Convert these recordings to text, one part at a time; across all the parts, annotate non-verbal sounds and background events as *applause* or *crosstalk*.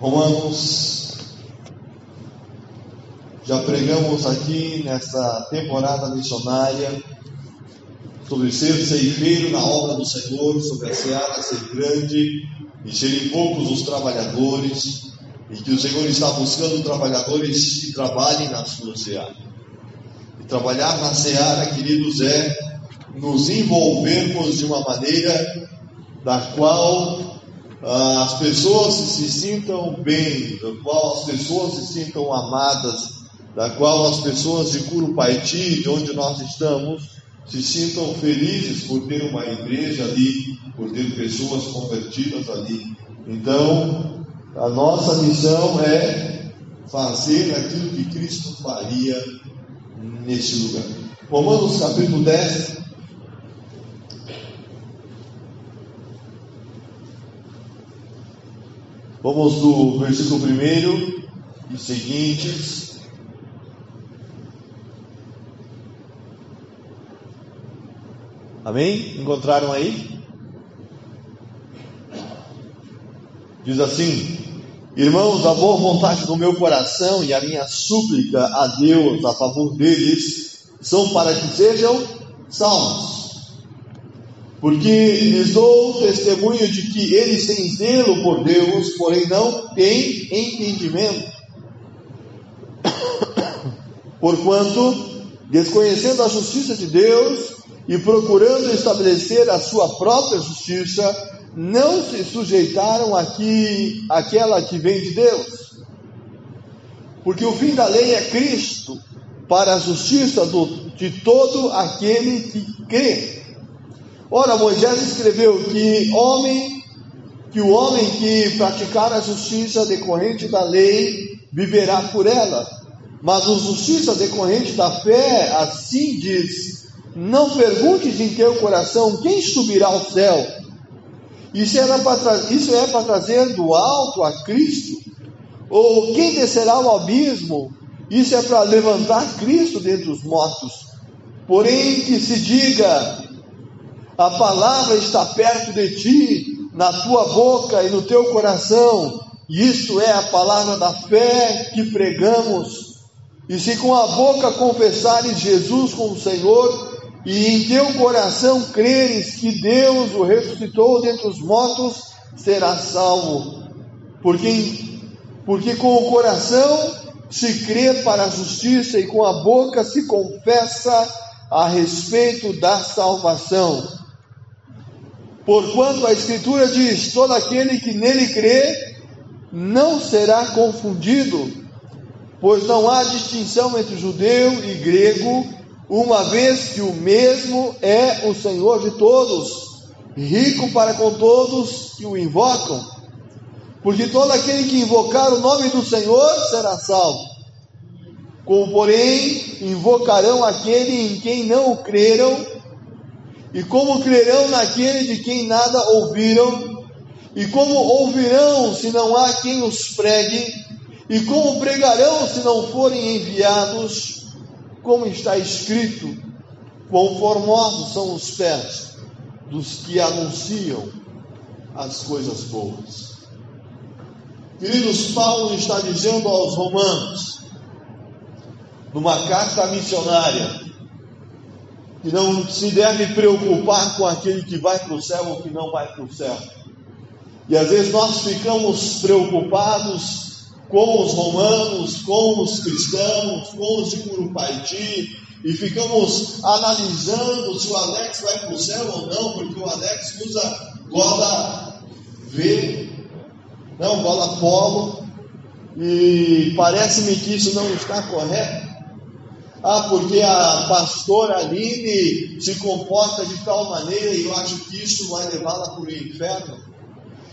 Romanos, já pregamos aqui nesta temporada missionária sobre ser ceifeiro na obra do Senhor, sobre a seara ser grande e serem poucos os trabalhadores, e que o Senhor está buscando trabalhadores que trabalhem na sua seara. E trabalhar na seara, queridos, é nos envolvermos de uma maneira da qual as pessoas se sintam bem, da qual as pessoas se sintam amadas, da qual as pessoas de Curupaiti, de onde nós estamos, se sintam felizes por ter uma igreja ali, por ter pessoas convertidas ali. Então, a nossa missão é fazer aquilo que Cristo faria nesse lugar. Romanos capítulo 10, Vamos do versículo 1 e seguintes. Amém? Encontraram aí? Diz assim: Irmãos, a boa vontade do meu coração e a minha súplica a Deus a favor deles são para que sejam salvos porque lhes dou testemunho de que eles têm zelo por Deus, porém não têm entendimento. *coughs* Porquanto, desconhecendo a justiça de Deus e procurando estabelecer a sua própria justiça, não se sujeitaram aqui àquela que vem de Deus. Porque o fim da lei é Cristo, para a justiça do, de todo aquele que crê. Ora, Moisés escreveu que homem, que o homem que praticar a justiça decorrente da lei viverá por ela. Mas a justiça decorrente da fé, assim diz: Não perguntes em teu coração quem subirá ao céu. Isso, era isso é para trazer do alto a Cristo. Ou quem descerá ao abismo. Isso é para levantar Cristo dentre os mortos. Porém, que se diga: a palavra está perto de ti, na tua boca e no teu coração. Isto é a palavra da fé que pregamos. E se com a boca confessares Jesus como Senhor, e em teu coração creres que Deus o ressuscitou dentre os mortos, serás salvo. Porque, porque com o coração se crê para a justiça e com a boca se confessa a respeito da salvação. Porquanto a Escritura diz: todo aquele que nele crê não será confundido, pois não há distinção entre judeu e grego, uma vez que o mesmo é o Senhor de todos, rico para com todos que o invocam. Porque todo aquele que invocar o nome do Senhor será salvo. Como, porém, invocarão aquele em quem não creram, e como crerão naquele de quem nada ouviram? E como ouvirão se não há quem os pregue? E como pregarão se não forem enviados? Como está escrito: quão formosos são os pés dos que anunciam as coisas boas. Queridos, Paulo está dizendo aos romanos, numa carta missionária, que não se deve preocupar com aquele que vai para o céu ou que não vai para o céu. E às vezes nós ficamos preocupados com os romanos, com os cristãos, com os de Curupaiti, e ficamos analisando se o Alex vai para o céu ou não, porque o Alex usa gola V, não, gola polo, e parece-me que isso não está correto. Ah, porque a pastora Aline se comporta de tal maneira e eu acho que isso vai levá-la para o inferno.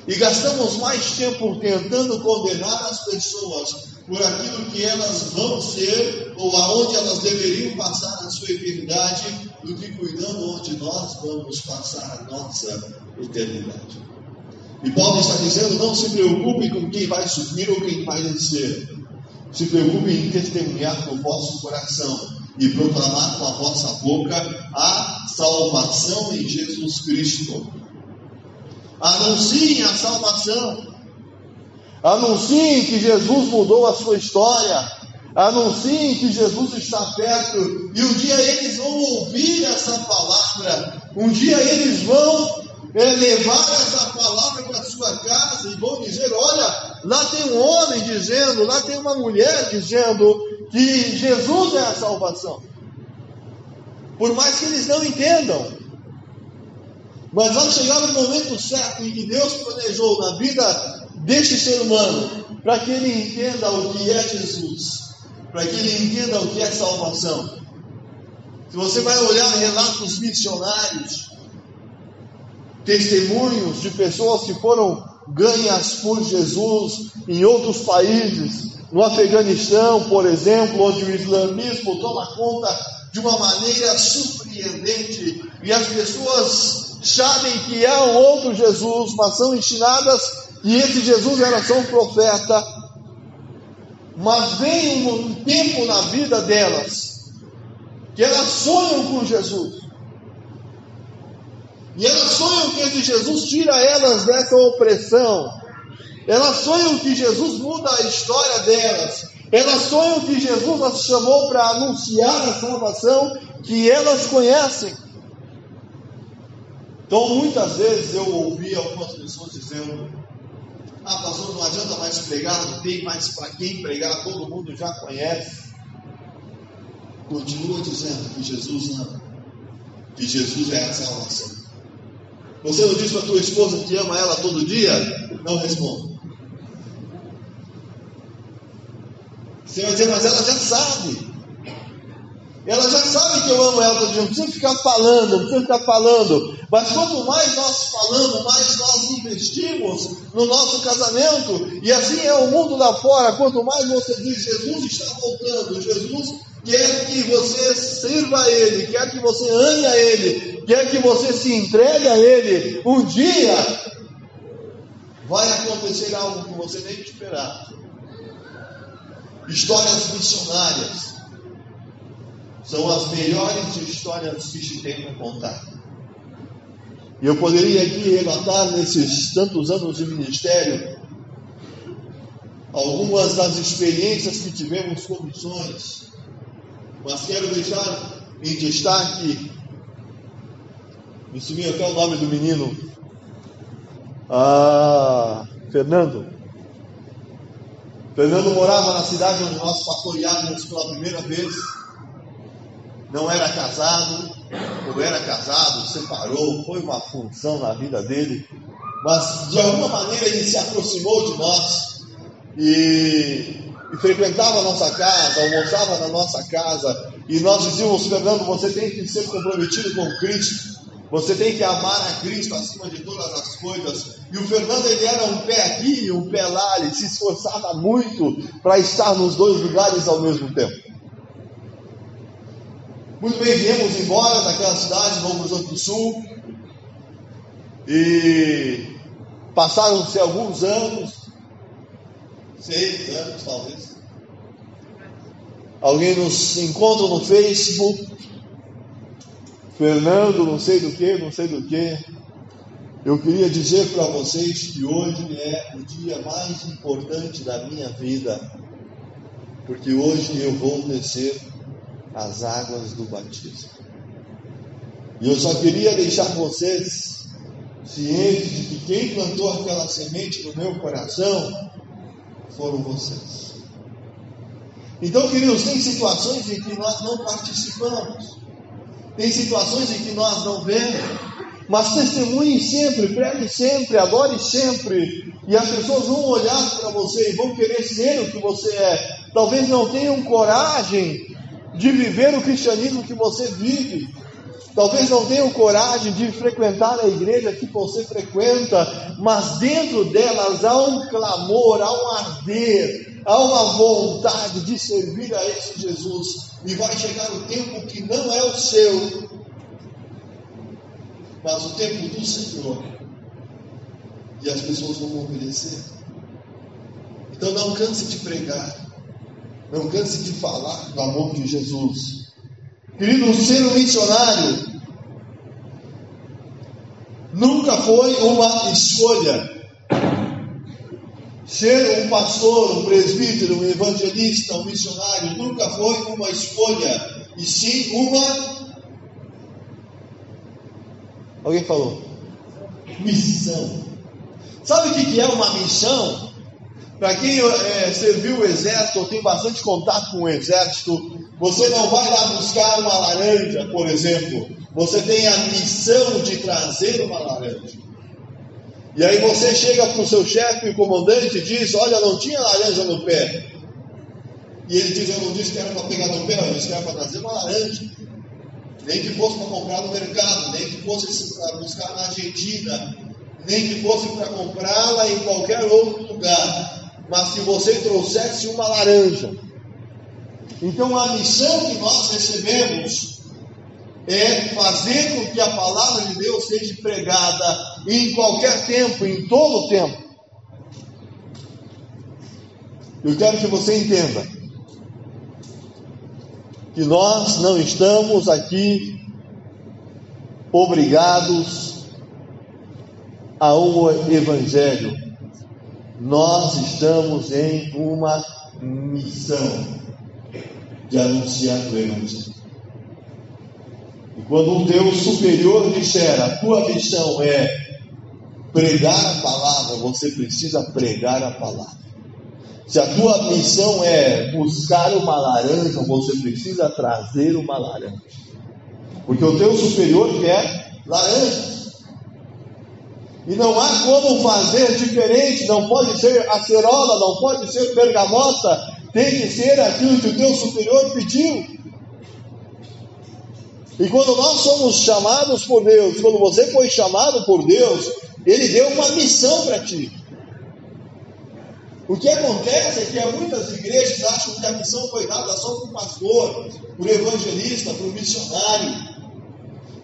E gastamos mais tempo tentando condenar as pessoas por aquilo que elas vão ser ou aonde elas deveriam passar a sua eternidade, do que cuidando onde nós vamos passar a nossa eternidade. E Paulo está dizendo: não se preocupe com quem vai subir ou quem vai descer. Se preocupe em testemunhar com o vosso coração e proclamar com a vossa boca a salvação em Jesus Cristo. Anunciem a salvação. Anunciem que Jesus mudou a sua história. Anunciem que Jesus está perto. E um dia eles vão ouvir essa palavra. Um dia eles vão é, levar essa palavra para sua casa e vão dizer: Olha, lá tem um homem dizendo, lá tem uma mulher dizendo que Jesus é a salvação. Por mais que eles não entendam, mas vai chegar o momento certo em que Deus planejou na vida deste ser humano, para que ele entenda o que é Jesus, para que ele entenda o que é salvação. Se você vai olhar relatos missionários, testemunhos de pessoas que foram ganhas por Jesus em outros países, no Afeganistão, por exemplo, onde o islamismo toma conta de uma maneira surpreendente e as pessoas sabem que há um outro Jesus, mas são ensinadas que esse Jesus era só um profeta. Mas vem um tempo na vida delas que elas sonham com Jesus. E elas sonham que Jesus tira elas dessa opressão. Elas sonham que Jesus muda a história delas. Elas sonham que Jesus as chamou para anunciar a salvação que elas conhecem. Então, muitas vezes eu ouvi algumas pessoas dizendo: Ah, pastor, não adianta mais pregar, não tem mais para quem pregar, todo mundo já conhece. Continua dizendo que Jesus ama, que Jesus é a salvação. Você não diz para tua esposa que ama ela todo dia? Não responda. Você vai dizer, mas ela já sabe. Ela já sabe que eu amo ela todo dia. Não precisa ficar falando, não precisa ficar falando. Mas quanto mais nós falamos, mais nós investimos no nosso casamento. E assim é o mundo lá fora. Quanto mais você diz, Jesus está voltando, Jesus quer que você sirva a Ele, quer que você ame a Ele, quer que você se entregue a Ele. Um dia vai acontecer algo que você nem esperava histórias missionárias são as melhores histórias que se tem para contar. E eu poderia aqui relatar nesses tantos anos de ministério algumas das experiências que tivemos com missões, mas quero deixar em destaque, me sumiu até o nome do menino, ah, Fernando, Fernando morava na cidade onde nós pastoreávamos pela primeira vez. Não era casado, ou era casado, separou, foi uma função na vida dele. Mas de alguma maneira ele se aproximou de nós e, e frequentava a nossa casa, almoçava na nossa casa. E nós dizíamos, Fernando, você tem que ser comprometido com Cristo. Você tem que amar a Cristo acima de todas as coisas. E o Fernando ele era um pé aqui e um pé lá, ele se esforçava muito para estar nos dois lugares ao mesmo tempo. Muito bem, viemos embora daquela cidade, Horizonte do Sul. E passaram-se alguns anos, seis anos talvez. Alguém nos encontra no Facebook Fernando, não sei do que, não sei do que. Eu queria dizer para vocês que hoje é o dia mais importante da minha vida, porque hoje eu vou descer as águas do batismo. E eu só queria deixar vocês cientes de que quem plantou aquela semente no meu coração foram vocês. Então, queridos, tem situações em que nós não participamos. Tem situações em que nós não vemos, mas testemunhe sempre, pregue sempre, adore sempre, e as pessoas vão olhar para você e vão querer ser o que você é. Talvez não tenham coragem de viver o cristianismo que você vive, talvez não tenham coragem de frequentar a igreja que você frequenta, mas dentro delas há um clamor, há um arder, há uma vontade de servir a esse Jesus e vai chegar o tempo que não é o seu, mas o tempo do Senhor. E as pessoas vão obedecer. Então não canse de pregar. Não canse de falar do amor de Jesus. Querido, ser um missionário nunca foi uma escolha. Ser um pastor, um presbítero, um evangelista, um missionário nunca foi uma escolha, e sim uma. Alguém falou? Missão. Sabe o que é uma missão? Para quem é, serviu o exército ou tem bastante contato com o exército, você não vai lá buscar uma laranja, por exemplo. Você tem a missão de trazer uma laranja. E aí você chega para o seu chefe, o comandante, e diz: Olha, não tinha laranja no pé. E ele diz: Eu não disse que era para pegar no pé, eu disse que era para trazer uma laranja. Nem que fosse para comprar no mercado, nem que fosse para buscar na Argentina, nem que fosse para comprá-la em qualquer outro lugar. Mas se você trouxesse uma laranja. Então a missão que nós recebemos é fazer com que a palavra de Deus seja pregada em qualquer tempo, em todo o tempo. Eu quero que você entenda que nós não estamos aqui obrigados a um evangelho. Nós estamos em uma missão de anunciar o evangelho. Quando um Deus superior disser a tua missão é pregar a palavra, você precisa pregar a palavra. Se a tua missão é buscar uma laranja, você precisa trazer uma laranja. Porque o teu superior quer laranjas. E não há como fazer diferente, não pode ser acerola, não pode ser bergamota, tem que ser aquilo que o teu superior pediu. E quando nós somos chamados por Deus, quando você foi chamado por Deus, Ele deu uma missão para ti. O que acontece é que muitas igrejas acham que a missão foi dada só para o pastor, para o evangelista, para o missionário.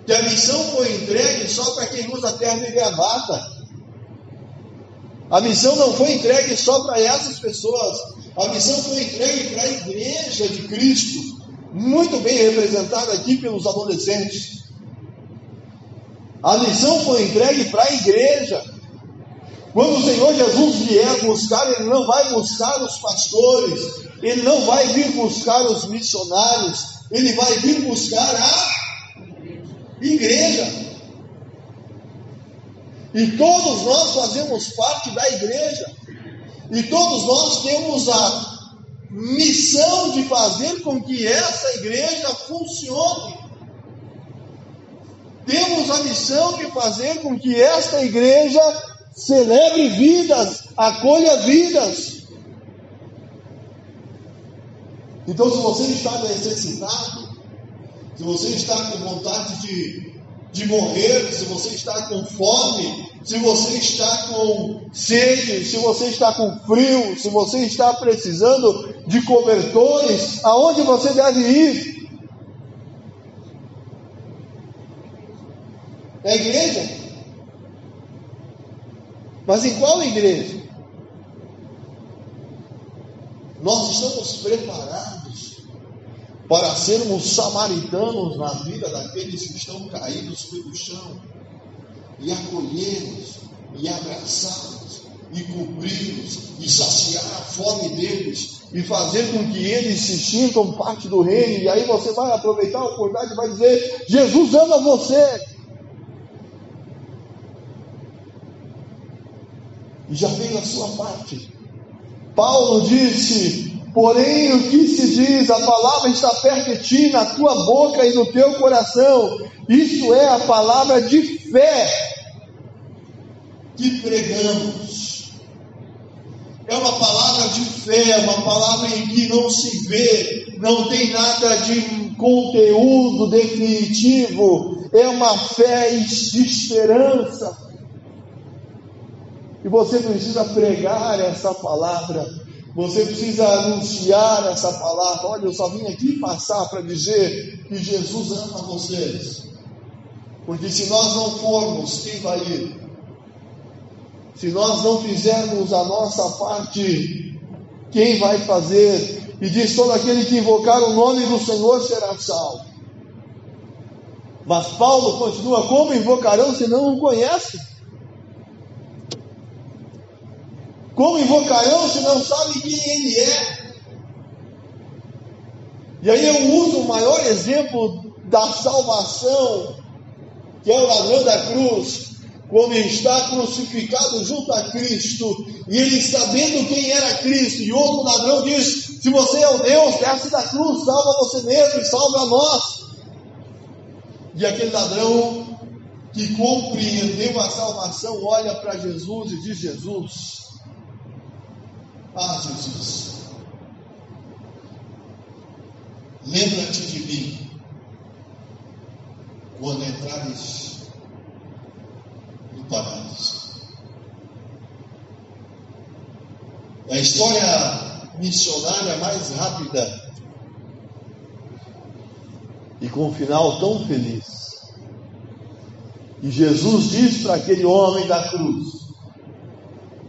Que a missão foi entregue só para quem usa terno e gravata. A missão não foi entregue só para essas pessoas. A missão foi entregue para a igreja de Cristo muito bem representada aqui pelos adolescentes. A missão foi entregue para a igreja. Quando o Senhor Jesus vier buscar, Ele não vai buscar os pastores, Ele não vai vir buscar os missionários, Ele vai vir buscar a igreja. E todos nós fazemos parte da igreja. E todos nós temos a missão de fazer com que essa igreja funcione. Temos a missão de fazer com que esta igreja celebre vidas, acolha vidas. Então, se você está necessitado, se você está com vontade de, de morrer, se você está com fome, se você está com sede, se você está com frio, se você está precisando de cobertores, aonde você deve ir? É a igreja? Mas em qual igreja? Nós estamos preparados para sermos samaritanos na vida daqueles que estão caídos pelo chão e acolhê-los, e abraçá-los, e cobri-los, e saciar a fome deles, e fazer com que eles se sintam parte do reino. E aí você vai aproveitar a oportunidade e vai dizer: Jesus ama você. E já fez a sua parte. Paulo disse: Porém, o que se diz, a palavra está perto de ti, na tua boca e no teu coração. Isso é a palavra de fé que pregamos. É uma palavra de fé, uma palavra em que não se vê, não tem nada de conteúdo definitivo, é uma fé de esperança. E você precisa pregar essa palavra, você precisa anunciar essa palavra. Olha, eu só vim aqui passar para dizer que Jesus ama vocês. Porque se nós não formos, quem vai ir? Se nós não fizermos a nossa parte, quem vai fazer? E diz: todo aquele que invocar o nome do Senhor será salvo. Mas Paulo continua: como invocarão se não o conhecem? Como invocarão se não sabem quem ele é? E aí eu uso o maior exemplo da salvação, que é o ladrão da cruz, quando está crucificado junto a Cristo, e ele sabendo quem era Cristo, e outro ladrão diz: Se você é o Deus, desce da cruz, salva você mesmo e salva nós. E aquele ladrão que compreendeu a salvação olha para Jesus e diz: Jesus, ah, Jesus, lembra-te de mim quando entrares no paraíso. A história missionária mais rápida e com um final tão feliz. E Jesus diz para aquele homem da cruz: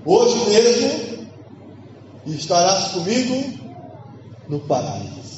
Hoje mesmo estarás comigo no paraíso.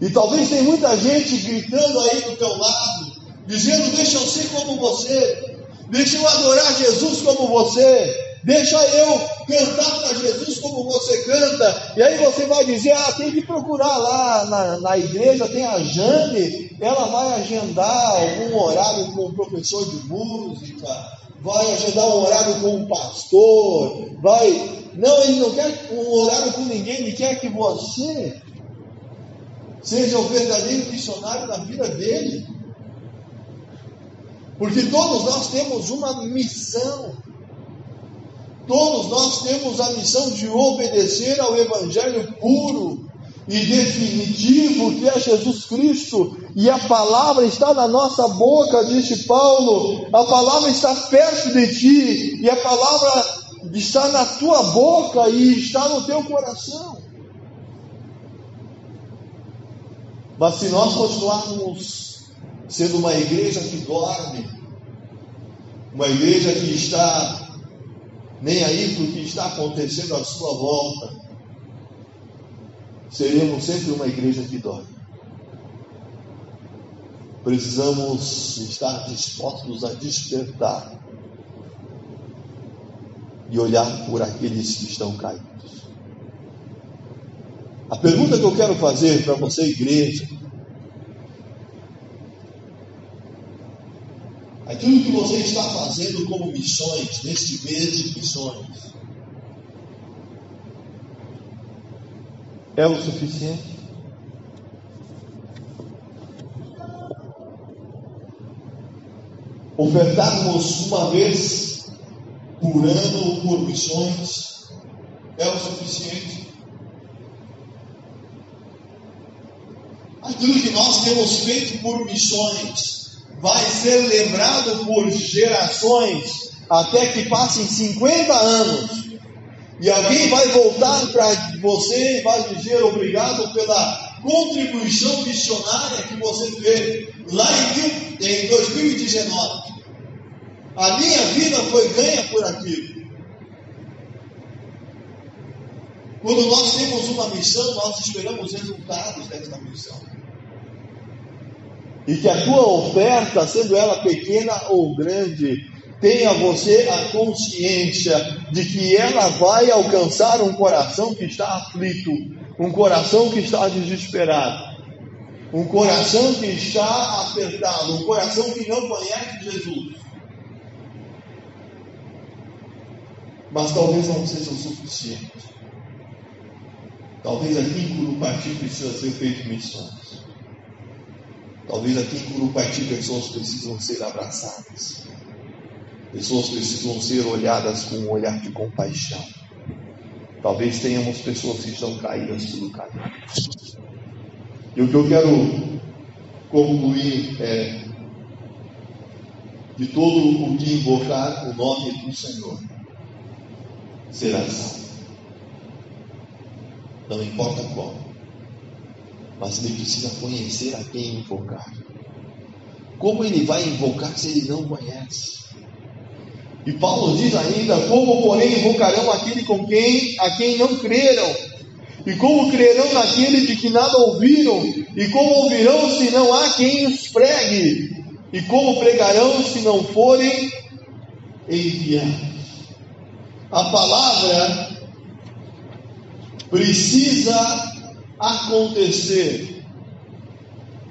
E talvez tem muita gente gritando aí do teu lado, dizendo: Deixa eu ser como você, deixa eu adorar Jesus como você, deixa eu cantar para Jesus como você canta. E aí você vai dizer: Ah, tem que procurar lá na, na igreja, tem a Jane, ela vai agendar algum horário com o professor de música, vai agendar um horário com o pastor, vai. Não, ele não quer um horário com ninguém, ele quer que você seja o verdadeiro missionário da vida dele. Porque todos nós temos uma missão. Todos nós temos a missão de obedecer ao Evangelho puro e definitivo que é Jesus Cristo, e a palavra está na nossa boca, disse Paulo, a palavra está perto de ti, e a palavra está na tua boca e está no teu coração. Mas se nós continuarmos sendo uma igreja que dorme, uma igreja que está nem aí para o que está acontecendo à sua volta, seremos sempre uma igreja que dorme. Precisamos estar dispostos a despertar e olhar por aqueles que estão caídos. A pergunta que eu quero fazer para você, igreja, aquilo que você está fazendo como missões, neste mês de missões, é o suficiente? Ofertarmos uma vez por ano por missões é o suficiente? aquilo que nós temos feito por missões vai ser lembrado por gerações até que passem 50 anos. E alguém vai voltar para você e vai dizer obrigado pela contribuição missionária que você fez lá em, em 2019. A minha vida foi ganha por aquilo. Quando nós temos uma missão, nós esperamos resultados dessa missão e que a tua oferta, sendo ela pequena ou grande, tenha você a consciência de que ela vai alcançar um coração que está aflito, um coração que está desesperado, um coração que está apertado, um coração que não conhece Jesus. Mas talvez não seja o suficiente. Talvez aqui em Curupati precisa ser feito missões. Talvez aqui em Curupati pessoas precisam ser abraçadas. Pessoas precisam ser olhadas com um olhar de compaixão. Talvez tenhamos pessoas que estão caídas pelo caminho. E o que eu quero concluir é de todo o que invocar o nome do Senhor será salvo. Não importa qual mas ele precisa conhecer a quem invocar. Como ele vai invocar se ele não conhece? E Paulo diz ainda: Como, porém, invocarão aquele com quem a quem não creram? E como crerão naquele de que nada ouviram? E como ouvirão se não há quem os pregue? E como pregarão se não forem enviados? A palavra precisa acontecer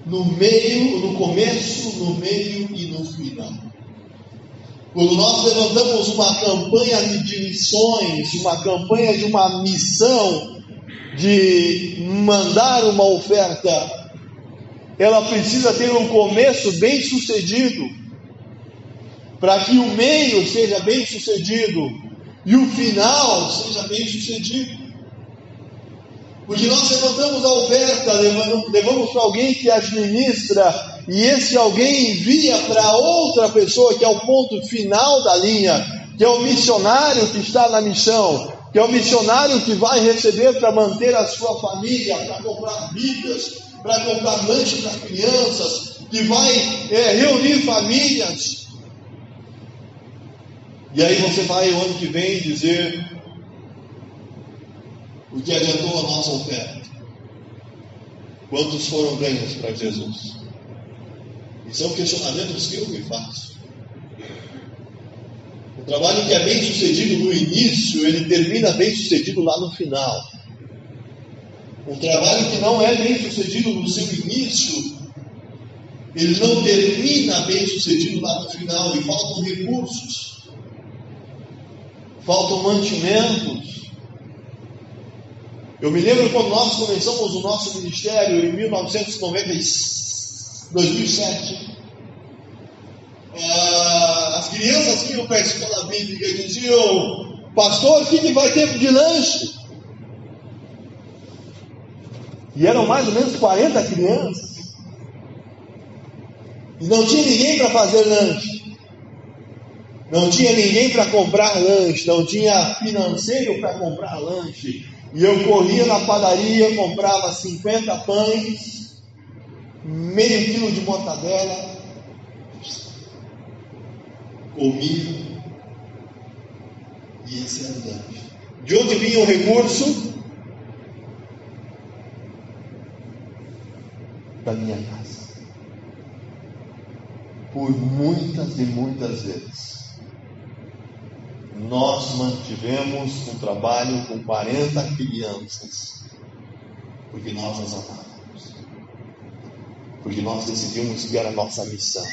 no meio, no começo, no meio e no final. Quando nós levantamos uma campanha de missões, uma campanha de uma missão de mandar uma oferta, ela precisa ter um começo bem sucedido, para que o meio seja bem sucedido e o final seja bem sucedido. Porque nós levantamos a oferta, levamos, levamos para alguém que administra, e esse alguém envia para outra pessoa, que é o ponto final da linha, que é o missionário que está na missão, que é o missionário que vai receber para manter a sua família, para comprar Bíblias, para comprar lanche para crianças, que vai é, reunir famílias. E aí você vai o ano que vem dizer o que adiantou a nossa oferta? Quantos foram ganhos para Jesus? São questionamentos que eu me faço. O trabalho que é bem sucedido no início, ele termina bem sucedido lá no final. O trabalho que não é bem sucedido no seu início, ele não termina bem sucedido lá no final, e faltam recursos, faltam mantimentos, eu me lembro quando nós começamos o nosso ministério em 1997. Ah, as crianças que iam para a escola bíblica diziam: Pastor, o que vai ter de lanche? E eram mais ou menos 40 crianças. E não tinha ninguém para fazer lanche. Não tinha ninguém para comprar lanche. Não tinha financeiro para comprar lanche. E eu corria na padaria, comprava 50 pães, meio quilo de mortadela, comia, e esse era o lanche. De onde vinha o recurso? Da minha casa. Por muitas e muitas vezes nós mantivemos um trabalho com 40 crianças, porque nós as amávamos, porque nós decidimos que era a nossa missão,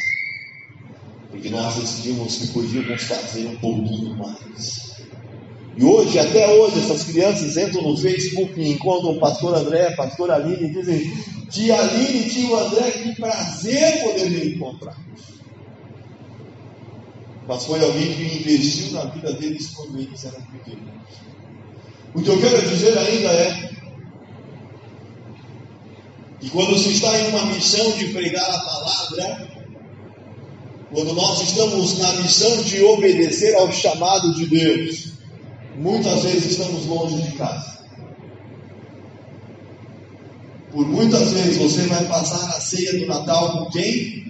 porque nós decidimos que podíamos fazer um pouquinho mais. E hoje, até hoje, essas crianças entram no Facebook e encontram o pastor André, pastor Aline e dizem: Tia Aline, tio André, que prazer poder me encontrar mas foi alguém que investiu na vida deles quando eles eram pequenos. O que eu quero dizer ainda é que quando se está em uma missão de pregar a palavra, quando nós estamos na missão de obedecer ao chamado de Deus, muitas vezes estamos longe de casa. Por muitas vezes você vai passar a ceia do Natal com quem?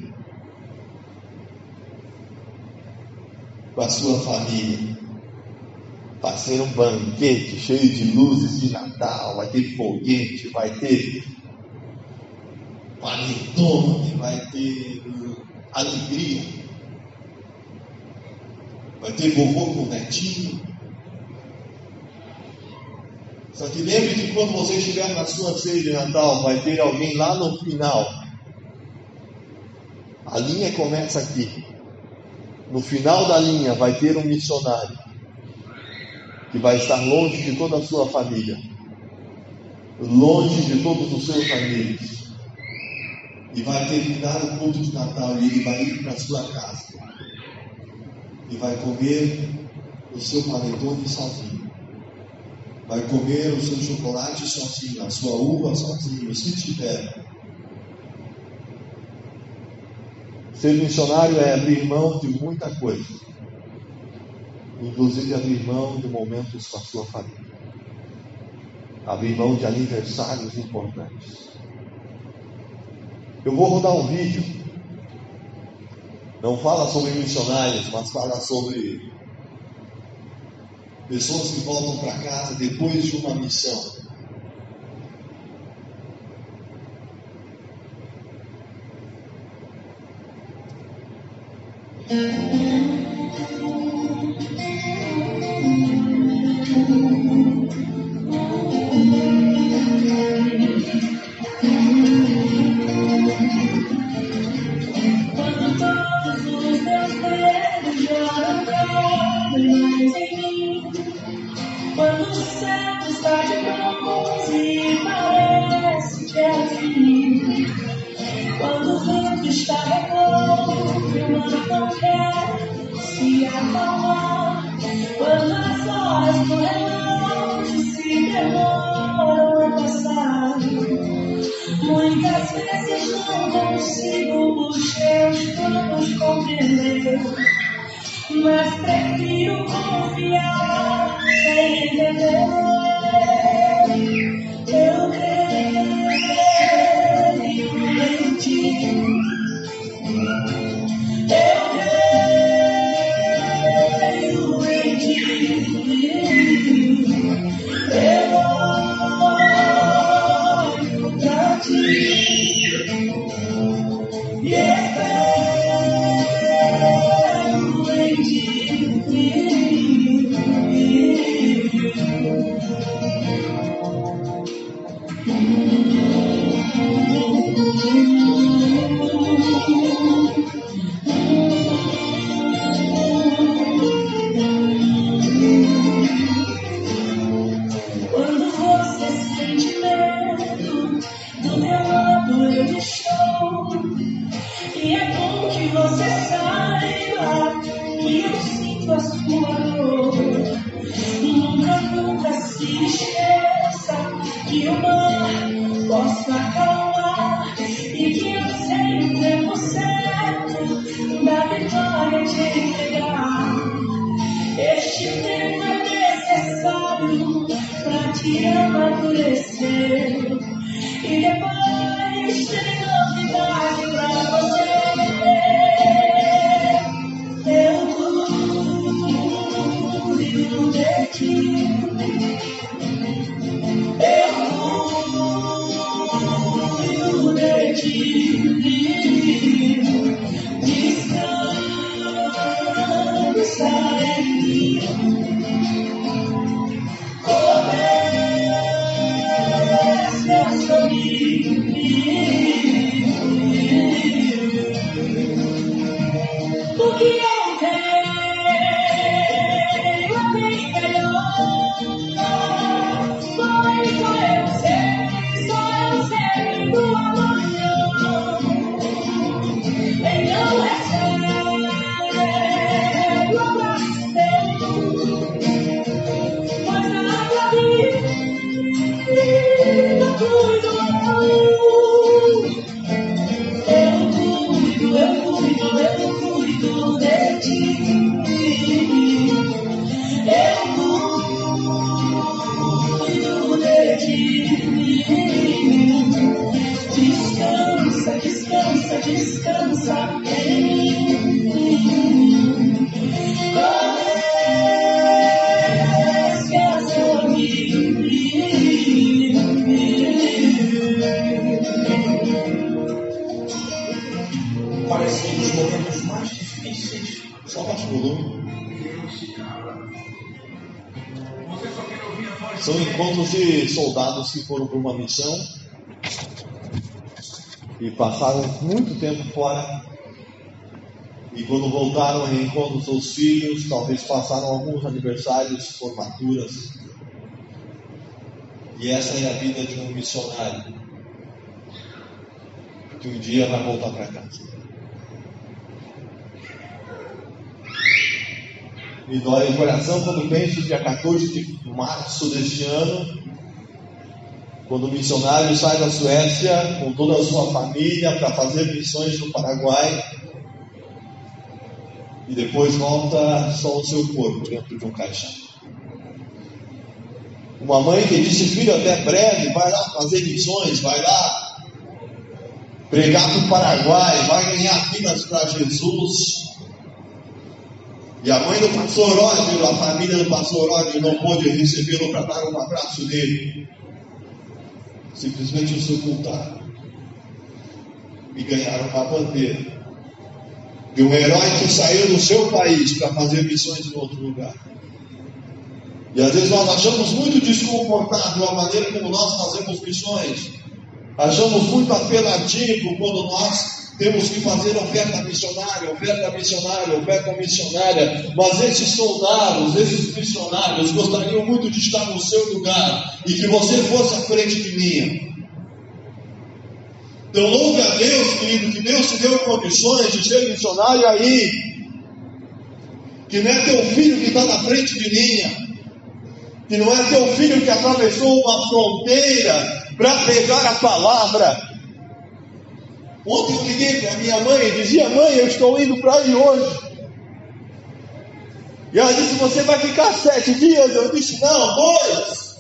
com a sua família. Vai ser um banquete cheio de luzes de Natal, vai ter foguete, vai ter panetone, vai ter alegria, vai ter vovô com netinho. Só que lembre que quando você estiver na sua ceia de Natal, vai ter alguém lá no final. A linha começa aqui. No final da linha vai ter um missionário que vai estar longe de toda a sua família, longe de todos os seus amigos, e vai terminar o culto de Natal e ele vai ir para sua casa. E vai comer o seu panetone sozinho, vai comer o seu chocolate sozinho, a sua uva sozinho, se tiver. Ser missionário é abrir mão de muita coisa, inclusive abrir mão de momentos com a sua família, abrir mão de aniversários importantes. Eu vou rodar um vídeo, não fala sobre missionários, mas fala sobre pessoas que voltam para casa depois de uma missão. Que foram para uma missão e passaram muito tempo fora. E quando voltaram, reencontram seus filhos, talvez passaram alguns aniversários, formaturas. E essa é a vida de um missionário que um dia vai voltar para casa. Me dói o coração quando penso dia 14 de março deste ano, quando o missionário sai da Suécia com toda a sua família para fazer missões no Paraguai e depois volta só o seu corpo dentro de um caixão. Uma mãe que disse: Filho, até breve, vai lá fazer missões, vai lá pregar para o Paraguai, vai ganhar vidas para Jesus. E a mãe do pastor Ródio, a família do pastor Ródio, não pôde recebê-lo para dar um abraço dele simplesmente o sepultaram e ganharam uma bandeira de um herói que saiu do seu país para fazer missões em outro lugar. E às vezes nós achamos muito desconfortável a maneira como nós fazemos missões. Achamos muito apelativo quando nós temos que fazer oferta missionária, oferta missionária, oferta missionária. Mas esses soldados, esses missionários gostariam muito de estar no seu lugar e que você fosse à frente de mim. Então louve a Deus, querido, que Deus te deu condições de ser missionário aí. Que não é teu filho que está na frente de linha. Que não é teu filho que atravessou uma fronteira para pegar a palavra. Ontem eu liguei para minha mãe e dizia: Mãe, eu estou indo para aí hoje. E ela disse: Você vai ficar sete dias? Eu disse: Não, dois.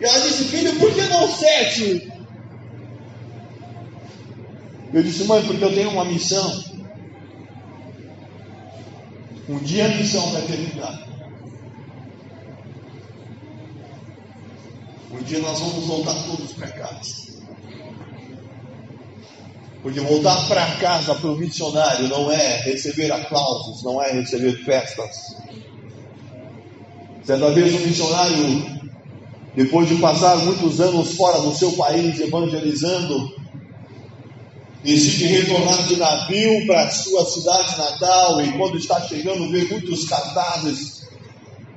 E ela disse: Filho, por que não sete? Eu disse: Mãe, porque eu tenho uma missão. Um dia a missão vai terminar. Um dia nós vamos voltar todos para casa. Porque voltar para casa para o missionário não é receber aplausos, não é receber festas. Certa vez um missionário, depois de passar muitos anos fora do seu país evangelizando, decide retornar de navio para a sua cidade natal e quando está chegando vê muitos cartazes,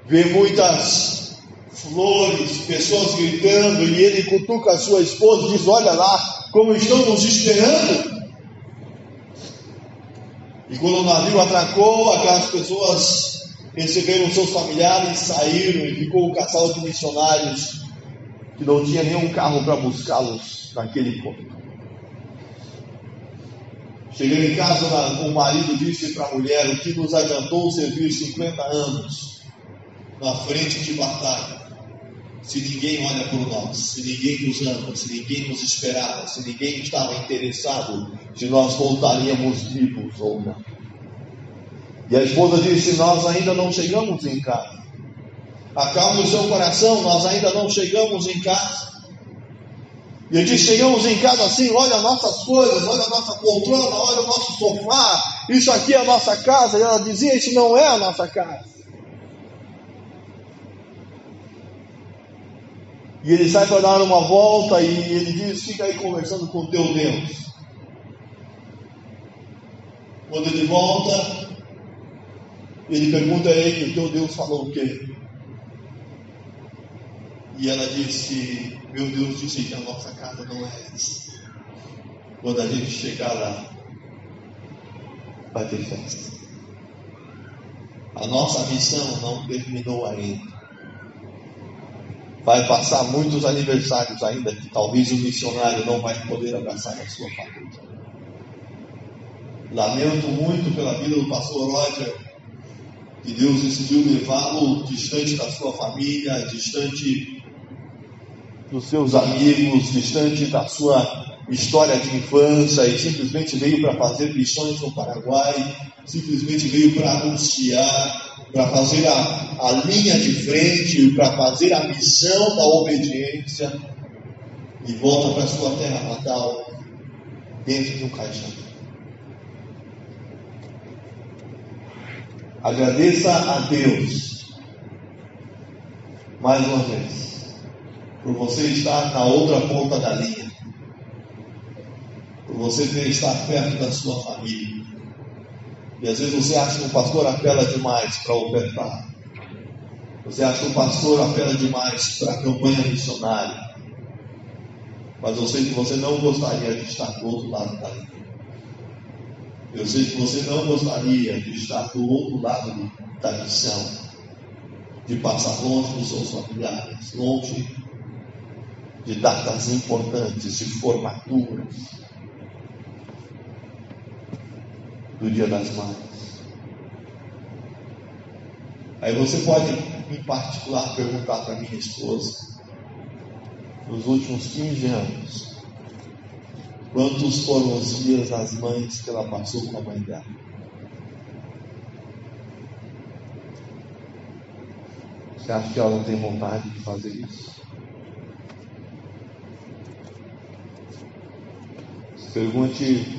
vê muitas flores, pessoas gritando e ele cutuca a sua esposa e diz: Olha lá, como estão nos esperando. E quando o navio atracou, aquelas pessoas receberam seus familiares, saíram e ficou um casal de missionários que não tinha nenhum carro para buscá-los naquele ponto. Chegando em casa, o marido disse para a mulher: O que nos adiantou servir 50 anos na frente de batalha? Se ninguém olha por nós, se ninguém nos ama, se ninguém nos esperava, se ninguém estava interessado se nós voltaríamos vivos ou não. E a esposa disse: Nós ainda não chegamos em casa. Acalme o seu coração, nós ainda não chegamos em casa. E ele disse: Chegamos em casa assim, olha as nossas coisas, olha a nossa poltrona, olha o nosso sofá, isso aqui é a nossa casa. E ela dizia: Isso não é a nossa casa. E ele sai para dar uma volta e ele diz: Fica aí conversando com o teu Deus. Quando ele volta, ele pergunta a ele: O teu Deus falou o quê? E ela disse: Meu Deus disse que a nossa casa não é essa. Quando a gente chegar lá, vai ter festa. A nossa missão não terminou ainda. Vai passar muitos aniversários ainda que talvez o missionário não vai poder abraçar a sua família. Lamento muito pela vida do pastor Roger, que Deus decidiu levá-lo distante da sua família, distante dos seus amigos, distante da sua história de infância e simplesmente veio para fazer missões no Paraguai, simplesmente veio para anunciar para fazer a, a linha de frente, para fazer a missão da obediência e volta para sua terra natal dentro de um caixão. Agradeça a Deus mais uma vez por você estar na outra ponta da linha, por você ter estar perto da sua família e às vezes você acha que o pastor apela demais para ofertar. Você acha que o pastor apela demais para a campanha missionária. Mas eu sei que você não gostaria de estar do outro lado da linha. Eu sei que você não gostaria de estar do outro lado da missão. De passar longe dos seus familiares, longe de datas importantes, de formaturas do Dia das Mães. Aí você pode, em particular, perguntar para minha esposa, nos últimos 15 anos, quantos foram os dias das mães que ela passou com a mãe dela? Você acha que ela não tem vontade de fazer isso? Pergunte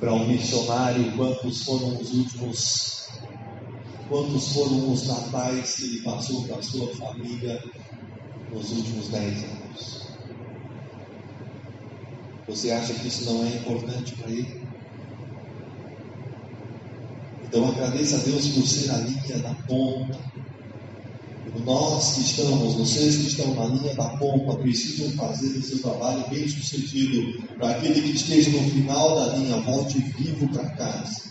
para um missionário quantos foram os últimos Quantos foram os natais que ele passou com a sua família nos últimos dez anos? Você acha que isso não é importante para ele? Então agradeça a Deus por ser a linha da ponta. Nós que estamos, vocês que estão na linha da ponta, precisam fazer o seu trabalho bem sucedido. Para aquele que esteja no final da linha, volte vivo para casa.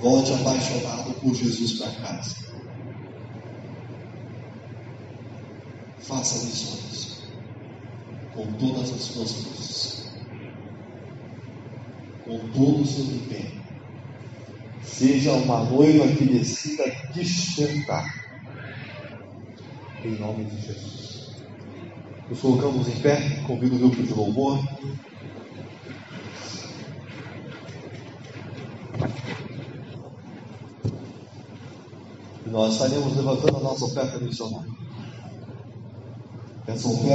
Volte apaixonado por Jesus para casa. Faça lições com todas as suas forças, com todo o seu empenho. Seja uma noiva que decida despertar. Em nome de Jesus. Nos colocamos em pé, convido o grupo de louvor. E nós estaremos levantando a nossa oferta missionária. Essa oferta